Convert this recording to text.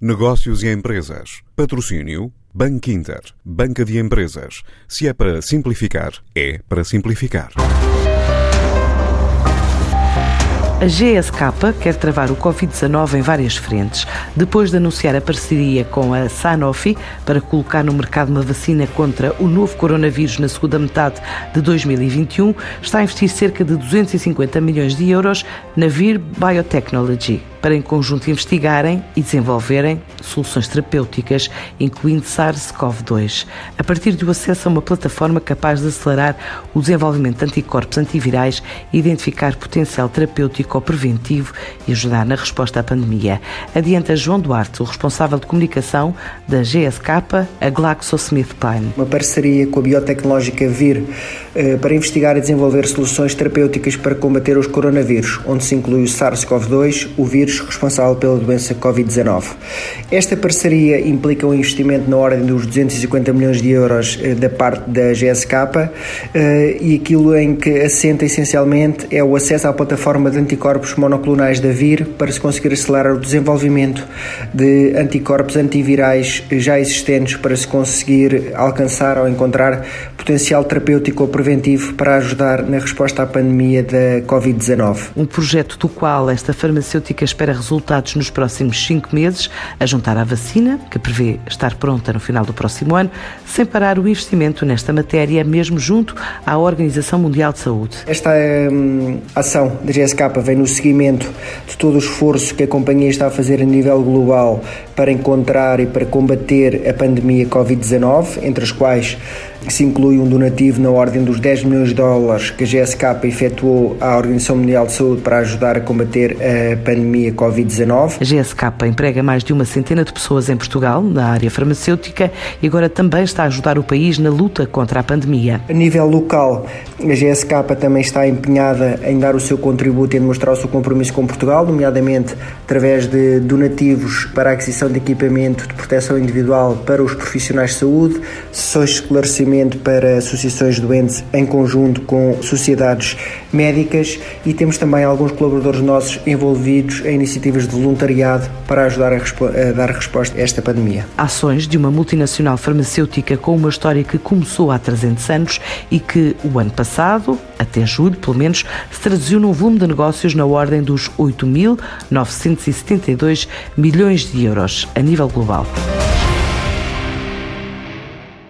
Negócios e empresas. Patrocínio. Banco Inter. Banca de empresas. Se é para simplificar, é para simplificar. A GSK quer travar o Covid-19 em várias frentes. Depois de anunciar a parceria com a Sanofi para colocar no mercado uma vacina contra o novo coronavírus na segunda metade de 2021, está a investir cerca de 250 milhões de euros na Vir Biotechnology para em conjunto investigarem e desenvolverem soluções terapêuticas, incluindo SARS-CoV-2, a partir do acesso a uma plataforma capaz de acelerar o desenvolvimento de anticorpos antivirais, identificar potencial terapêutico ou preventivo e ajudar na resposta à pandemia. Adianta João Duarte, o responsável de comunicação da GSK, a GlaxoSmithKline. Uma parceria com a biotecnológica VIR eh, para investigar e desenvolver soluções terapêuticas para combater os coronavírus, onde se inclui o SARS-CoV-2, o vírus responsável pela doença Covid-19. Esta parceria implica um investimento na ordem dos 250 milhões de euros eh, da parte da GSK eh, e aquilo em que assenta essencialmente é o acesso à plataforma de anticorpos monoclonais da VIR para se conseguir acelerar o desenvolvimento de anticorpos antivirais já existentes para se conseguir alcançar ou encontrar potencial terapêutico ou preventivo para ajudar na resposta à pandemia da Covid-19. Um projeto do qual esta farmacêutica espera resultados nos próximos cinco meses, a juntar à vacina, que prevê estar pronta no final do próximo ano, sem parar o investimento nesta matéria, mesmo junto à Organização Mundial de Saúde. Esta hum, ação da GSK vem no seguimento de todo o esforço que a companhia está a fazer a nível global para encontrar e para combater a pandemia Covid-19, entre as quais se inclui um donativo na ordem dos 10 milhões de dólares que a GSK efetuou à Organização Mundial de Saúde para ajudar a combater a pandemia Covid-19. A GSK emprega mais de uma centena de pessoas em Portugal, na área farmacêutica, e agora também está a ajudar o país na luta contra a pandemia. A nível local, a GSK também está empenhada em dar o seu contributo e demonstrar o seu compromisso com Portugal, nomeadamente através de donativos para a aquisição de equipamento de proteção individual para os profissionais de saúde, sessões de esclarecimento para associações doentes em conjunto com sociedades médicas e temos também alguns colaboradores nossos envolvidos em iniciativas de voluntariado para ajudar a, a dar resposta a esta pandemia. Ações de uma multinacional farmacêutica com uma história que começou há 300 anos e que o ano passado, até julho pelo menos, se traduziu num volume de negócios na ordem dos 8.972 milhões de euros a nível global.